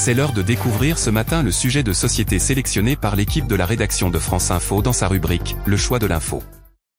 C'est l'heure de découvrir ce matin le sujet de société sélectionné par l'équipe de la rédaction de France Info dans sa rubrique Le choix de l'info.